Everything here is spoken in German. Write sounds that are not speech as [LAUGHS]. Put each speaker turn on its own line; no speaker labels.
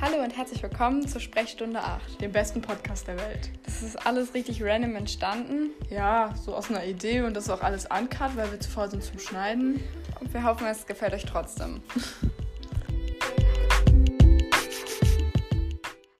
Hallo und herzlich willkommen zur Sprechstunde 8.
Dem besten Podcast der Welt.
Das ist alles richtig random entstanden.
Ja, so aus einer Idee und das ist auch alles uncut, weil wir zu faul sind zum Schneiden.
Und wir hoffen, es gefällt euch trotzdem. [LAUGHS]